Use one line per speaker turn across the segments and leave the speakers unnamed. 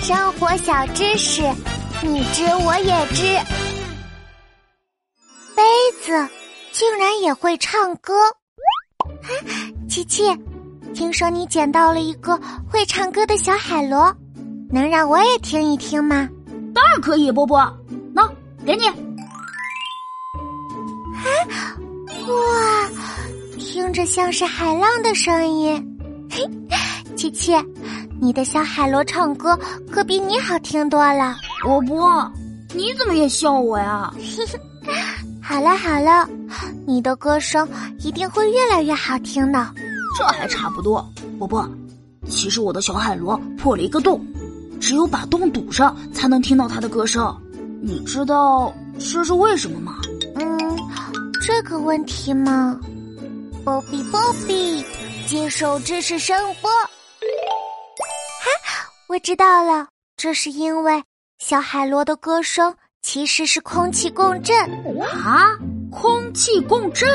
生活小知识，你知我也知。杯子竟然也会唱歌！啊琪琪，听说你捡到了一个会唱歌的小海螺，能让我也听一听吗？
当然可以，波波，喏，给你。
啊，哇，听着像是海浪的声音。嘿，琪琪。你的小海螺唱歌可比你好听多了，
波波，你怎么也笑我呀？
好了好了，你的歌声一定会越来越好听的。
这还差不多，波波，其实我的小海螺破了一个洞，只有把洞堵上才能听到它的歌声。你知道这是为什么吗？
嗯，这个问题吗，波比波比，接受知识声波。我知道了，这是因为小海螺的歌声其实是空气共振
啊！空气共振，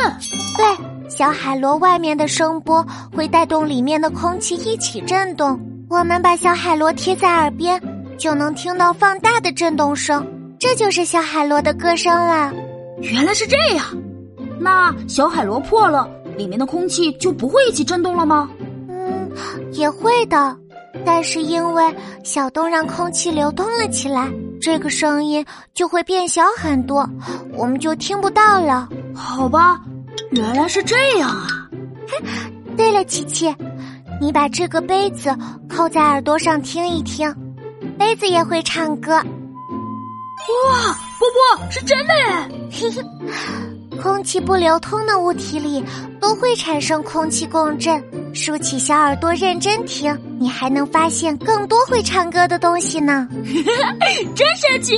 对，小海螺外面的声波会带动里面的空气一起震动。我们把小海螺贴在耳边，就能听到放大的震动声，这就是小海螺的歌声了。
原来是这样，那小海螺破了，里面的空气就不会一起震动了吗？
嗯，也会的。但是因为小洞让空气流通了起来，这个声音就会变小很多，我们就听不到了。
好吧，原来是这样啊！
对了，琪琪，你把这个杯子扣在耳朵上听一听，杯子也会唱歌。
哇，波波是真的耶！
空气不流通的物体里都会产生空气共振。竖起小耳朵，认真听，你还能发现更多会唱歌的东西呢。
真神奇！